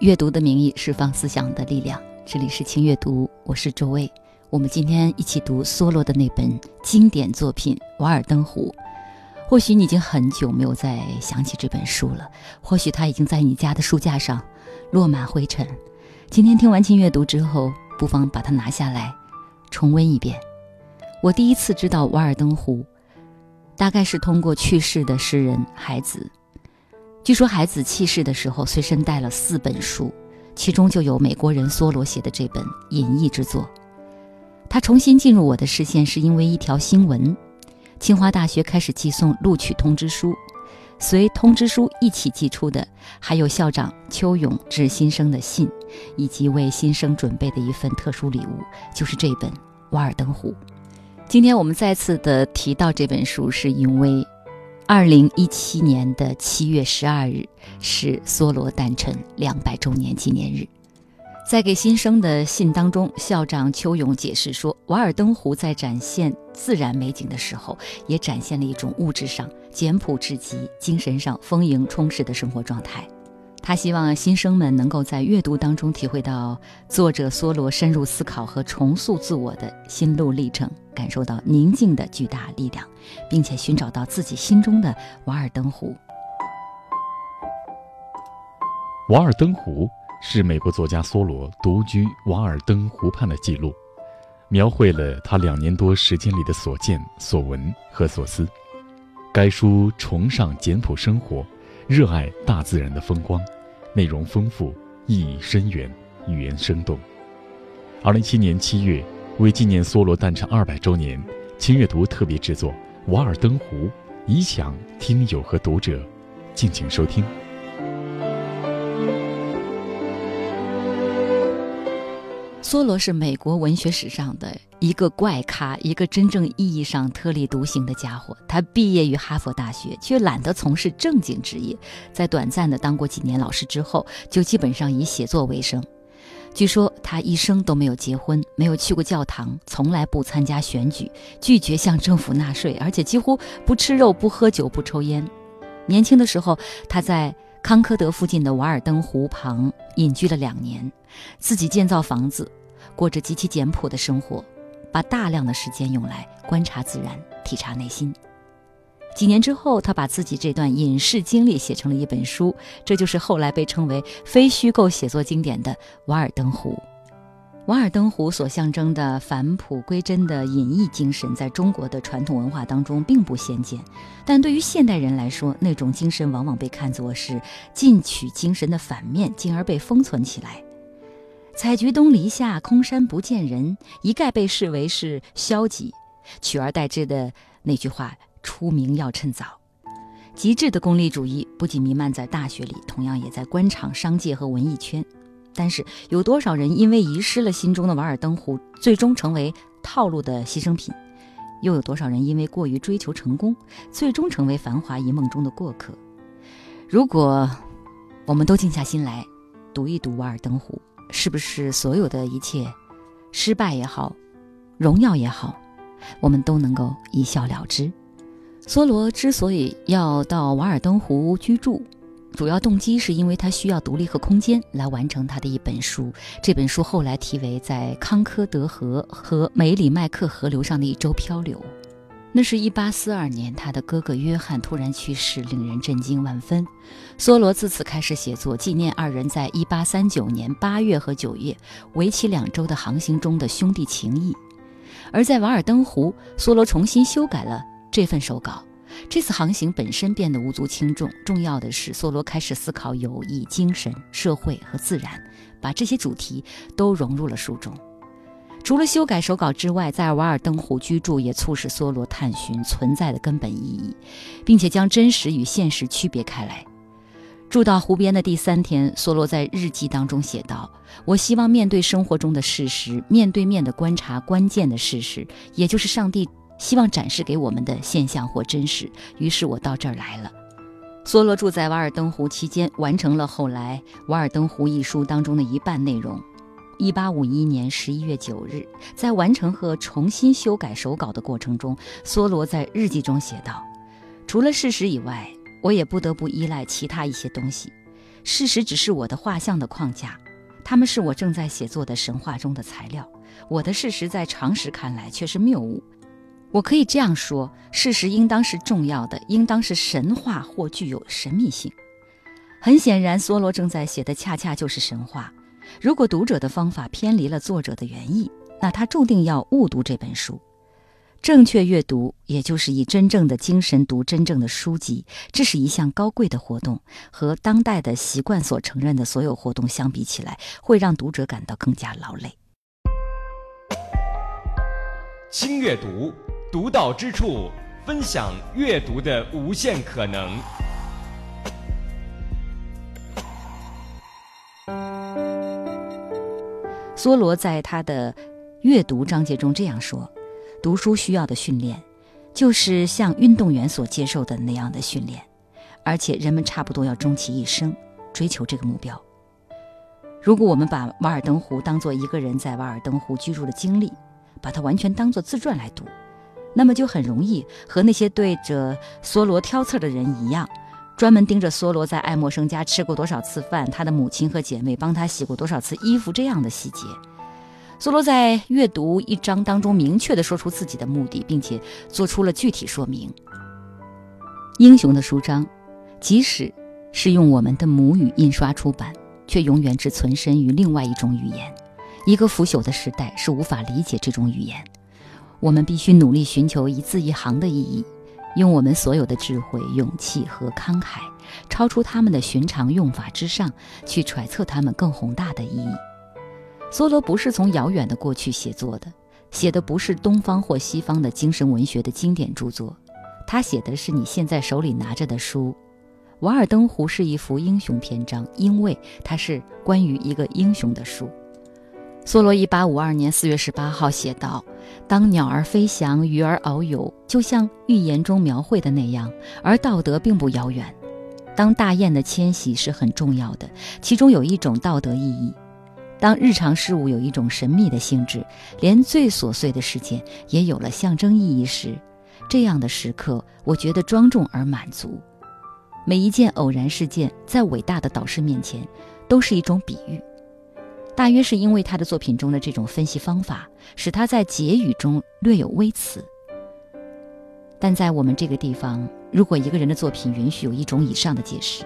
阅读的名义释放思想的力量。这里是轻阅读，我是周薇。我们今天一起读梭罗的那本经典作品《瓦尔登湖》。或许你已经很久没有再想起这本书了，或许它已经在你家的书架上落满灰尘。今天听完轻阅读之后，不妨把它拿下来重温一遍。我第一次知道《瓦尔登湖》，大概是通过去世的诗人海子。据说孩子去世的时候随身带了四本书，其中就有美国人梭罗写的这本隐逸之作。他重新进入我的视线是因为一条新闻：清华大学开始寄送录取通知书，随通知书一起寄出的还有校长邱勇致新生的信，以及为新生准备的一份特殊礼物，就是这本《瓦尔登湖》。今天我们再次的提到这本书，是因为。二零一七年的七月十二日是梭罗诞辰两百周年纪念日。在给新生的信当中，校长邱勇解释说：“瓦尔登湖在展现自然美景的时候，也展现了一种物质上简朴至极、精神上丰盈充实的生活状态。”他希望新生们能够在阅读当中体会到作者梭罗深入思考和重塑自我的心路历程，感受到宁静的巨大力量，并且寻找到自己心中的瓦尔登湖。瓦尔登湖是美国作家梭罗独居瓦尔登湖畔的记录，描绘了他两年多时间里的所见所闻和所思。该书崇尚简朴生活，热爱大自然的风光。内容丰富，意义深远，语言生动。二零一七年七月，为纪念梭罗诞辰二百周年，轻阅读特别制作《瓦尔登湖》，以享听友和读者，敬请收听。梭罗是美国文学史上的一个怪咖，一个真正意义上特立独行的家伙。他毕业于哈佛大学，却懒得从事正经职业，在短暂的当过几年老师之后，就基本上以写作为生。据说他一生都没有结婚，没有去过教堂，从来不参加选举，拒绝向政府纳税，而且几乎不吃肉、不喝酒、不抽烟。年轻的时候，他在康科德附近的瓦尔登湖旁隐居了两年，自己建造房子。过着极其简朴的生活，把大量的时间用来观察自然、体察内心。几年之后，他把自己这段隐士经历写成了一本书，这就是后来被称为非虚构写作经典的《瓦尔登湖》。瓦尔登湖所象征的返璞归真的隐逸精神，在中国的传统文化当中并不鲜见，但对于现代人来说，那种精神往往被看作是进取精神的反面，进而被封存起来。采菊东篱下，空山不见人，一概被视为是消极，取而代之的那句话：“出名要趁早。”极致的功利主义不仅弥漫在大学里，同样也在官场、商界和文艺圈。但是，有多少人因为遗失了心中的瓦尔登湖，最终成为套路的牺牲品？又有多少人因为过于追求成功，最终成为繁华一梦中的过客？如果我们都静下心来，读一读《瓦尔登湖》。是不是所有的一切，失败也好，荣耀也好，我们都能够一笑了之？梭罗之所以要到瓦尔登湖居住，主要动机是因为他需要独立和空间来完成他的一本书。这本书后来题为《在康科德河和梅里麦克河流上的一周漂流》。那是一八四二年，他的哥哥约翰突然去世，令人震惊万分。梭罗自此开始写作，纪念二人在一八三九年八月和九月为期两周的航行中的兄弟情谊。而在瓦尔登湖，梭罗重新修改了这份手稿。这次航行本身变得无足轻重，重要的是梭罗开始思考友谊、精神、社会和自然，把这些主题都融入了书中。除了修改手稿之外，在瓦尔登湖居住也促使梭罗探寻存在的根本意义，并且将真实与现实区别开来。住到湖边的第三天，梭罗在日记当中写道：“我希望面对生活中的事实，面对面的观察关键的事实，也就是上帝希望展示给我们的现象或真实。于是我到这儿来了。梭罗住在瓦尔登湖期间，完成了后来《瓦尔登湖》一书当中的一半内容。一八五一年十一月九日，在完成和重新修改手稿的过程中，梭罗在日记中写道：“除了事实以外，我也不得不依赖其他一些东西。事实只是我的画像的框架。”它们是我正在写作的神话中的材料，我的事实在常识看来却是谬误。我可以这样说：事实应当是重要的，应当是神话或具有神秘性。很显然，梭罗正在写的恰恰就是神话。如果读者的方法偏离了作者的原意，那他注定要误读这本书。正确阅读，也就是以真正的精神读真正的书籍，这是一项高贵的活动，和当代的习惯所承认的所有活动相比起来，会让读者感到更加劳累。轻阅读，独到之处，分享阅读的无限可能。梭罗在他的阅读章节中这样说。读书需要的训练，就是像运动员所接受的那样的训练，而且人们差不多要终其一生追求这个目标。如果我们把《瓦尔登湖》当做一个人在瓦尔登湖居住的经历，把它完全当做自传来读，那么就很容易和那些对着梭罗挑刺的人一样，专门盯着梭罗在爱默生家吃过多少次饭，他的母亲和姐妹帮他洗过多少次衣服这样的细节。梭罗在阅读一章当中明确地说出自己的目的，并且做出了具体说明。英雄的书章，即使是用我们的母语印刷出版，却永远只存身于另外一种语言。一个腐朽的时代是无法理解这种语言。我们必须努力寻求一字一行的意义，用我们所有的智慧、勇气和慷慨，超出他们的寻常用法之上，去揣测他们更宏大的意义。梭罗不是从遥远的过去写作的，写的不是东方或西方的精神文学的经典著作，他写的是你现在手里拿着的书。《瓦尔登湖》是一幅英雄篇章，因为它是关于一个英雄的书。梭罗1852年4月18号写道：“当鸟儿飞翔，鱼儿遨游，就像寓言中描绘的那样，而道德并不遥远。当大雁的迁徙是很重要的，其中有一种道德意义。”当日常事物有一种神秘的性质，连最琐碎的事件也有了象征意义时，这样的时刻，我觉得庄重而满足。每一件偶然事件在伟大的导师面前，都是一种比喻。大约是因为他的作品中的这种分析方法，使他在结语中略有微词。但在我们这个地方，如果一个人的作品允许有一种以上的解释，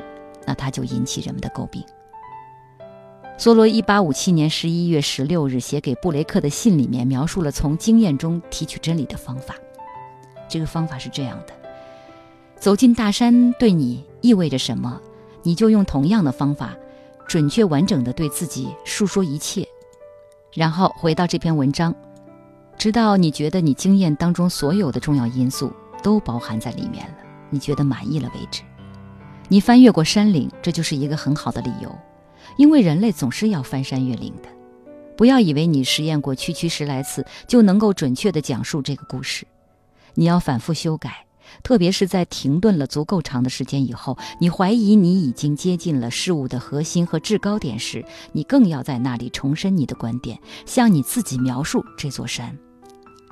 那他就引起人们的诟病。梭罗一八五七年十一月十六日写给布雷克的信里面描述了从经验中提取真理的方法。这个方法是这样的：走进大山对你意味着什么，你就用同样的方法，准确完整的对自己述说一切，然后回到这篇文章，直到你觉得你经验当中所有的重要因素都包含在里面了，你觉得满意了为止。你翻越过山岭，这就是一个很好的理由。因为人类总是要翻山越岭的，不要以为你实验过区区十来次就能够准确地讲述这个故事，你要反复修改，特别是在停顿了足够长的时间以后，你怀疑你已经接近了事物的核心和制高点时，你更要在那里重申你的观点，向你自己描述这座山。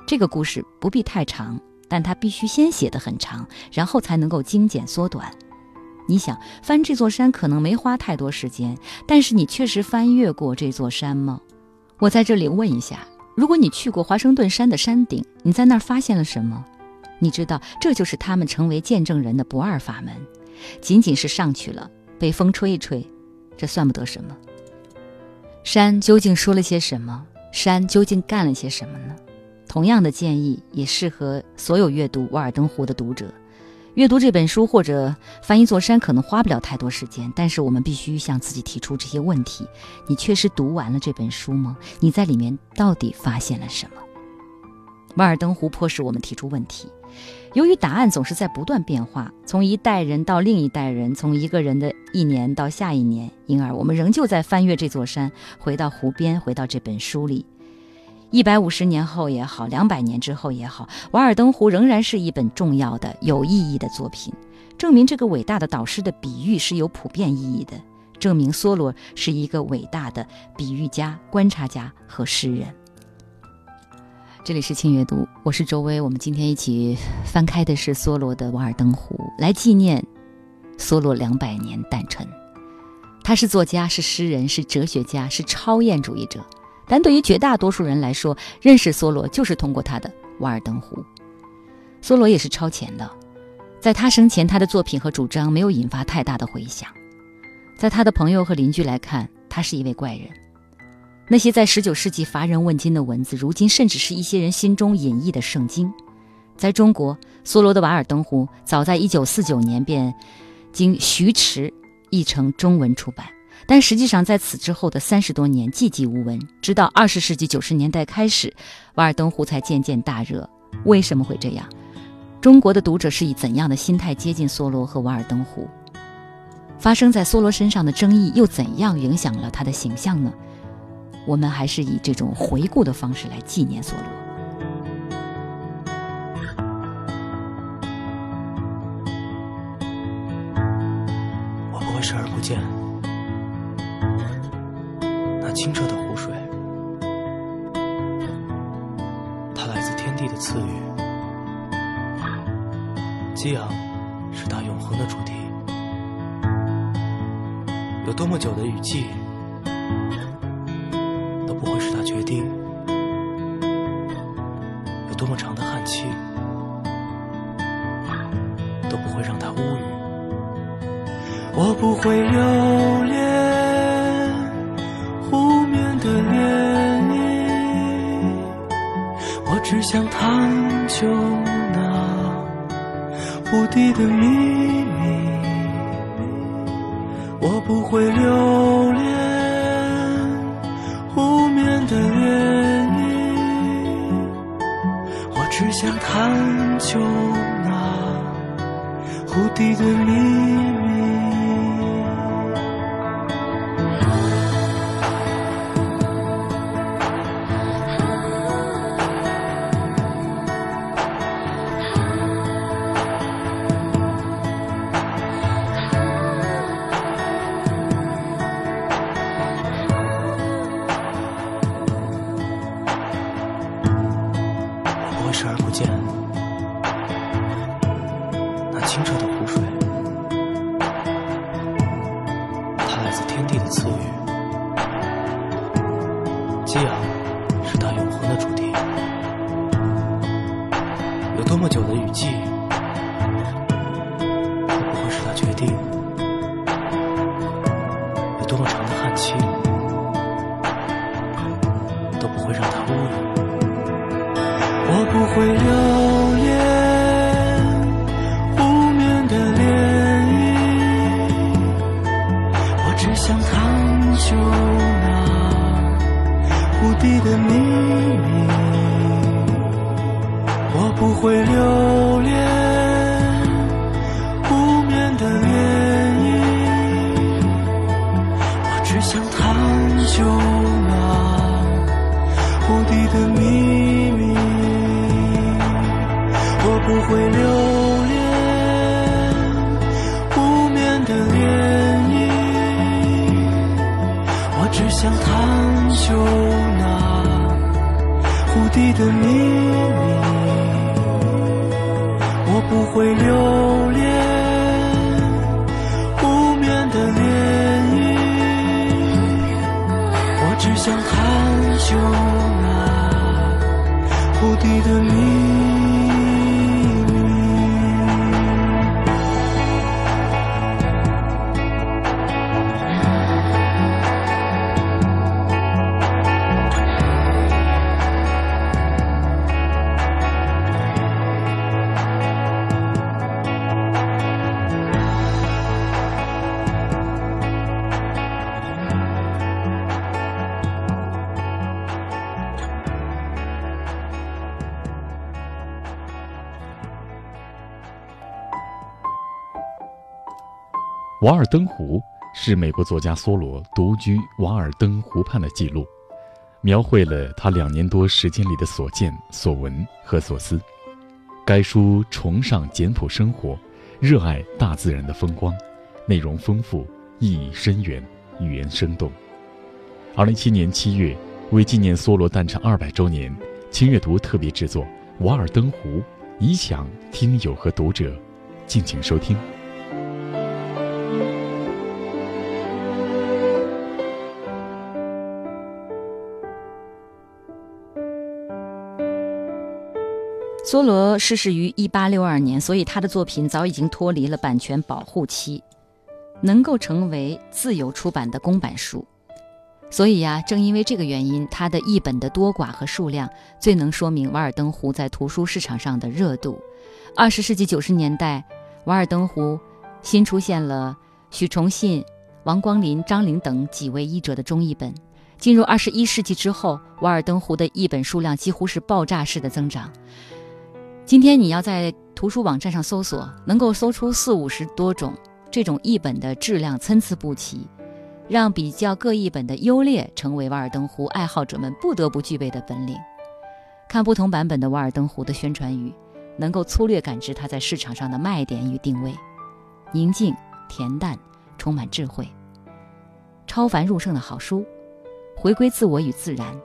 这个故事不必太长，但它必须先写得很长，然后才能够精简缩短。你想翻这座山可能没花太多时间，但是你确实翻越过这座山吗？我在这里问一下：如果你去过华盛顿山的山顶，你在那儿发现了什么？你知道这就是他们成为见证人的不二法门。仅仅是上去了，被风吹一吹，这算不得什么。山究竟说了些什么？山究竟干了些什么呢？同样的建议也适合所有阅读《瓦尔登湖》的读者。阅读这本书或者翻一座山可能花不了太多时间，但是我们必须向自己提出这些问题：你确实读完了这本书吗？你在里面到底发现了什么？瓦尔登湖迫使我们提出问题。由于答案总是在不断变化，从一代人到另一代人，从一个人的一年到下一年，因而我们仍旧在翻越这座山，回到湖边，回到这本书里。一百五十年后也好，两百年之后也好，《瓦尔登湖》仍然是一本重要的、有意义的作品，证明这个伟大的导师的比喻是有普遍意义的，证明梭罗是一个伟大的比喻家、观察家和诗人。这里是轻阅读，我是周薇，我们今天一起翻开的是梭罗的《瓦尔登湖》，来纪念梭罗两百年诞辰。他是作家，是诗人，是哲学家，是超验主义者。但对于绝大多数人来说，认识梭罗就是通过他的《瓦尔登湖》。梭罗也是超前的，在他生前，他的作品和主张没有引发太大的回响。在他的朋友和邻居来看，他是一位怪人。那些在19世纪乏人问津的文字，如今甚至是一些人心中隐逸的圣经。在中国，梭罗的《瓦尔登湖》早在1949年便经徐迟译成中文出版。但实际上，在此之后的三十多年寂寂无闻，直到二十世纪九十年代开始，《瓦尔登湖》才渐渐大热。为什么会这样？中国的读者是以怎样的心态接近梭罗和《瓦尔登湖》？发生在梭罗身上的争议又怎样影响了他的形象呢？我们还是以这种回顾的方式来纪念索罗。我不会视而不见那。清澈的湖水，它来自天地的赐予。激昂是它永恒的主题。有多么久的雨季，多么长的旱期，都不会让它乌云。我不会留恋湖面的涟漪，我。只想探究那湖底的秘密，我不会留恋想探究那湖底的秘密多么长的旱期，都不会让他污有。我不会让。只想探究那湖底的秘密。我不会流泪。瓦尔登湖》是美国作家梭罗独居瓦尔登湖畔的记录，描绘了他两年多时间里的所见所闻和所思。该书崇尚简朴生活，热爱大自然的风光，内容丰富，意义深远，语言生动。二零一七年七月，为纪念梭罗诞辰二百周年，轻阅读特别制作《瓦尔登湖》，以享听友和读者，敬请收听。梭罗逝世于一八六二年，所以他的作品早已经脱离了版权保护期，能够成为自由出版的公版书。所以呀，正因为这个原因，他的译本的多寡和数量，最能说明《瓦尔登湖》在图书市场上的热度。二十世纪九十年代，《瓦尔登湖》新出现了许崇信、王光林、张玲等几位译者的中译本。进入二十一世纪之后，《瓦尔登湖》的译本数量几乎是爆炸式的增长。今天你要在图书网站上搜索，能够搜出四五十多种这种译本的质量参差不齐，让比较各译本的优劣成为《瓦尔登湖》爱好者们不得不具备的本领。看不同版本的《瓦尔登湖》的宣传语，能够粗略感知它在市场上的卖点与定位：宁静、恬淡、充满智慧、超凡入圣的好书，回归自我与自然，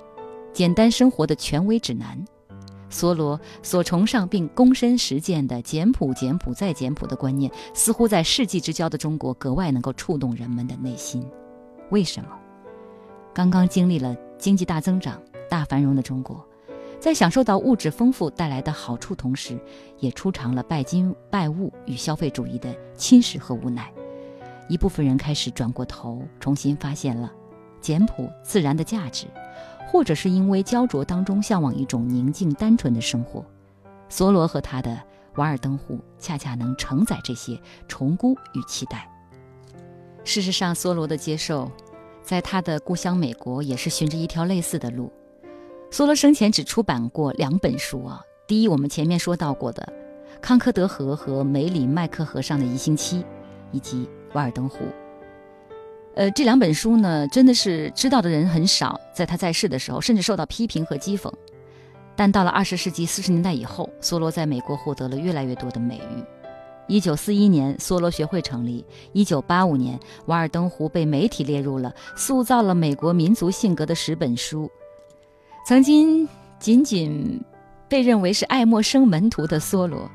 简单生活的权威指南。梭罗所崇尚并躬身实践的简朴、简朴再简朴的观念，似乎在世纪之交的中国格外能够触动人们的内心。为什么？刚刚经历了经济大增长、大繁荣的中国，在享受到物质丰富带来的好处同时，也出尝了拜金拜物与消费主义的侵蚀和无奈。一部分人开始转过头，重新发现了简朴自然的价值。或者是因为焦灼当中向往一种宁静单纯的生活，梭罗和他的《瓦尔登湖》恰恰能承载这些重估与期待。事实上，梭罗的接受，在他的故乡美国也是循着一条类似的路。梭罗生前只出版过两本书啊，第一我们前面说到过的《康科德河和梅里麦克河上的一星期》，以及《瓦尔登湖》。呃，这两本书呢，真的是知道的人很少。在他在世的时候，甚至受到批评和讥讽。但到了二十世纪四十年代以后，梭罗在美国获得了越来越多的美誉。一九四一年，梭罗学会成立；一九八五年，《瓦尔登湖》被媒体列入了塑造了美国民族性格的十本书。曾经仅仅被认为是爱默生门徒的梭罗，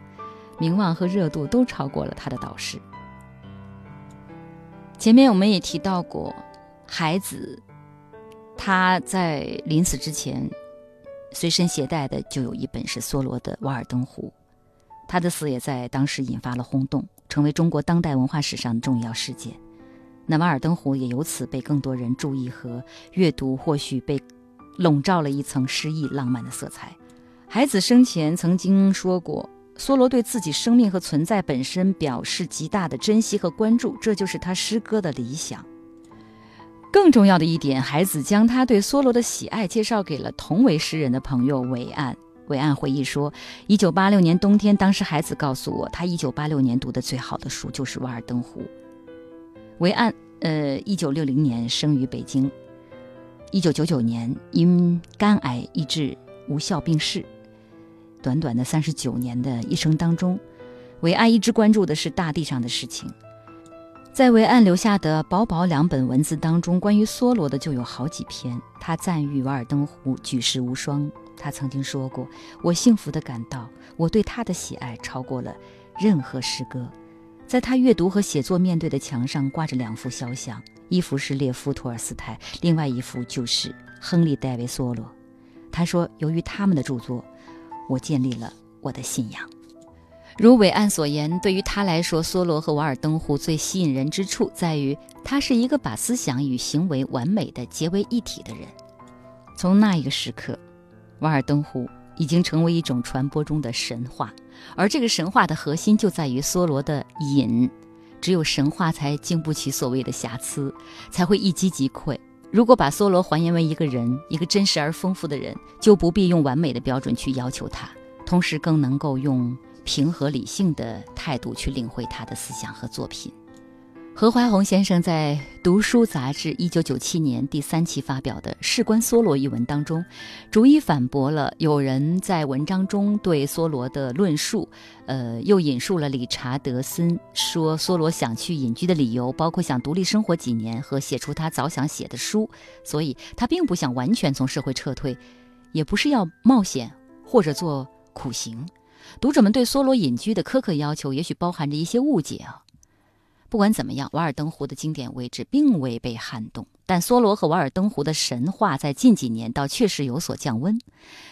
名望和热度都超过了他的导师。前面我们也提到过，孩子他在临死之前随身携带的就有一本是梭罗的《瓦尔登湖》，他的死也在当时引发了轰动，成为中国当代文化史上的重要事件。那《瓦尔登湖》也由此被更多人注意和阅读，或许被笼罩了一层诗意浪漫的色彩。孩子生前曾经说过。梭罗对自己生命和存在本身表示极大的珍惜和关注，这就是他诗歌的理想。更重要的一点，孩子将他对梭罗的喜爱介绍给了同为诗人的朋友韦岸。韦岸回忆说：“一九八六年冬天，当时孩子告诉我，他一九八六年读的最好的书就是《瓦尔登湖》。”韦岸，呃，一九六零年生于北京，一九九九年因肝癌医治无效病逝。短短的三十九年的一生当中，韦岸一直关注的是大地上的事情。在韦岸留下的薄薄两本文字当中，关于梭罗的就有好几篇。他赞誉《瓦尔登湖》举世无双。他曾经说过：“我幸福地感到，我对他的喜爱超过了任何诗歌。”在他阅读和写作面对的墙上挂着两幅肖像，一幅是列夫·托尔斯泰，另外一幅就是亨利·戴维·梭罗。他说：“由于他们的著作。”我建立了我的信仰。如伟岸所言，对于他来说，梭罗和瓦尔登湖最吸引人之处在于，他是一个把思想与行为完美的结为一体的人。从那一个时刻，瓦尔登湖已经成为一种传播中的神话，而这个神话的核心就在于梭罗的隐。只有神话才经不起所谓的瑕疵，才会一击即溃。如果把梭罗还原为一个人，一个真实而丰富的人，就不必用完美的标准去要求他，同时更能够用平和理性的态度去领会他的思想和作品。何怀宏先生在《读书》杂志一九九七年第三期发表的《事关梭罗》一文当中，逐一反驳了有人在文章中对梭罗的论述。呃，又引述了理查德森说，梭罗想去隐居的理由包括想独立生活几年和写出他早想写的书，所以他并不想完全从社会撤退，也不是要冒险或者做苦行。读者们对梭罗隐居的苛刻要求，也许包含着一些误解啊。不管怎么样，瓦尔登湖的经典位置并未被撼动，但梭罗和瓦尔登湖的神话在近几年倒确实有所降温。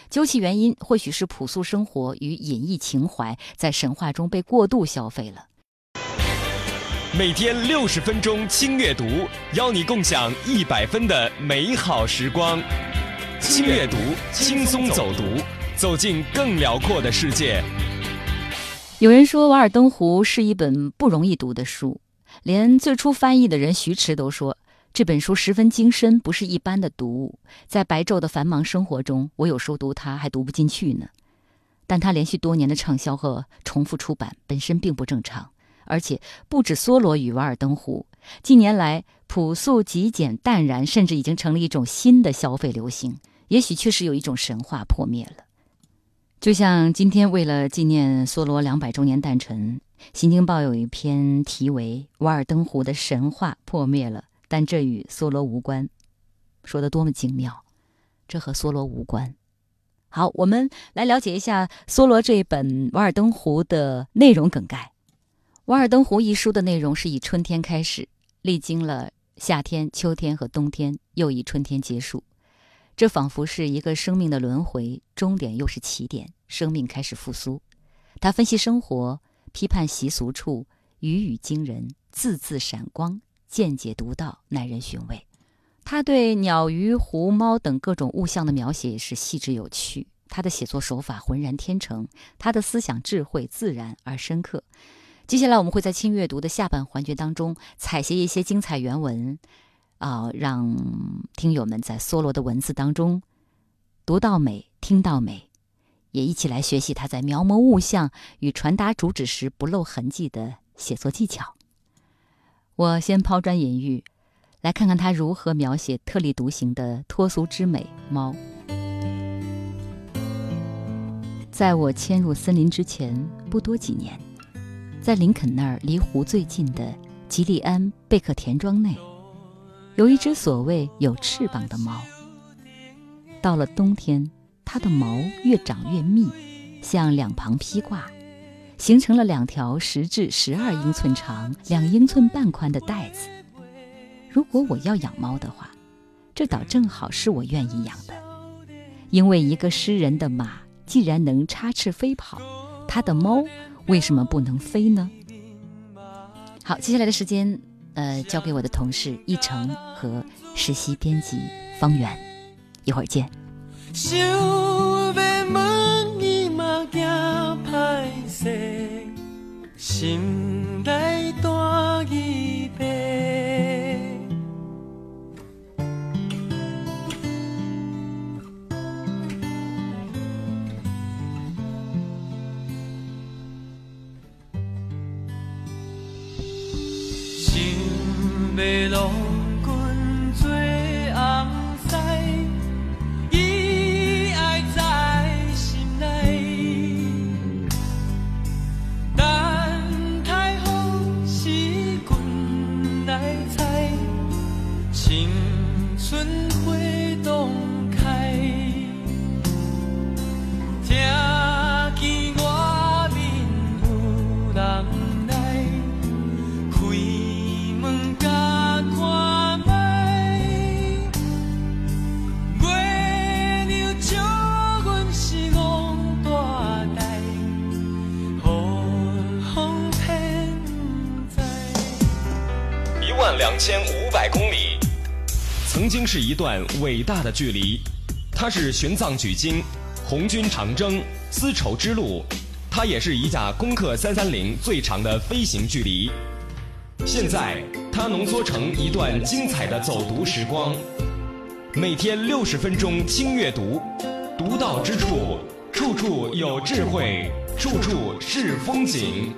究其原因，或许是朴素生活与隐逸情怀在神话中被过度消费了。每天六十分钟轻阅读，邀你共享一百分的美好时光。轻阅读，轻松走读，走进更辽阔的世界。有人说，《瓦尔登湖》是一本不容易读的书。连最初翻译的人徐迟都说，这本书十分精深，不是一般的读物。在白昼的繁忙生活中，我有时候读它还读不进去呢。但它连续多年的畅销和重复出版本身并不正常，而且不止梭罗与瓦尔登湖，近年来朴素、极简、淡然，甚至已经成了一种新的消费流行。也许确实有一种神话破灭了。就像今天为了纪念梭罗两百周年诞辰。《新京报》有一篇题为《瓦尔登湖的神话破灭了》，但这与梭罗无关，说的多么精妙！这和梭罗无关。好，我们来了解一下梭罗这本《瓦尔登湖》的内容梗概。《瓦尔登湖》一书的内容是以春天开始，历经了夏天、秋天和冬天，又以春天结束。这仿佛是一个生命的轮回，终点又是起点，生命开始复苏。他分析生活。批判习俗处，语语惊人，字字闪光，见解独到，耐人寻味。他对鸟、鱼、狐、猫等各种物象的描写也是细致有趣。他的写作手法浑然天成，他的思想智慧自然而深刻。接下来我们会在轻阅读的下半环节当中采撷一些精彩原文，啊，让听友们在梭罗的文字当中读到美，听到美。也一起来学习他在描摹物象与传达主旨时不露痕迹的写作技巧。我先抛砖引玉，来看看他如何描写特立独行的脱俗之美猫。在我迁入森林之前不多几年，在林肯那儿离湖最近的吉利安贝克田庄内，有一只所谓有翅膀的猫。到了冬天。它的毛越长越密，向两旁披挂，形成了两条十至十二英寸长、两英寸半宽的带子。如果我要养猫的话，这倒正好是我愿意养的，因为一个诗人的马既然能插翅飞跑，他的猫为什么不能飞呢？好，接下来的时间，呃，交给我的同事一成和实习编辑方圆，一会儿见。两千五百公里，曾经是一段伟大的距离。它是玄奘取经、红军长征、丝绸之路，它也是一架攻克三三零最长的飞行距离。现在，它浓缩成一段精彩的走读时光。每天六十分钟轻阅读，读到之处，处处有智慧，处处是风景。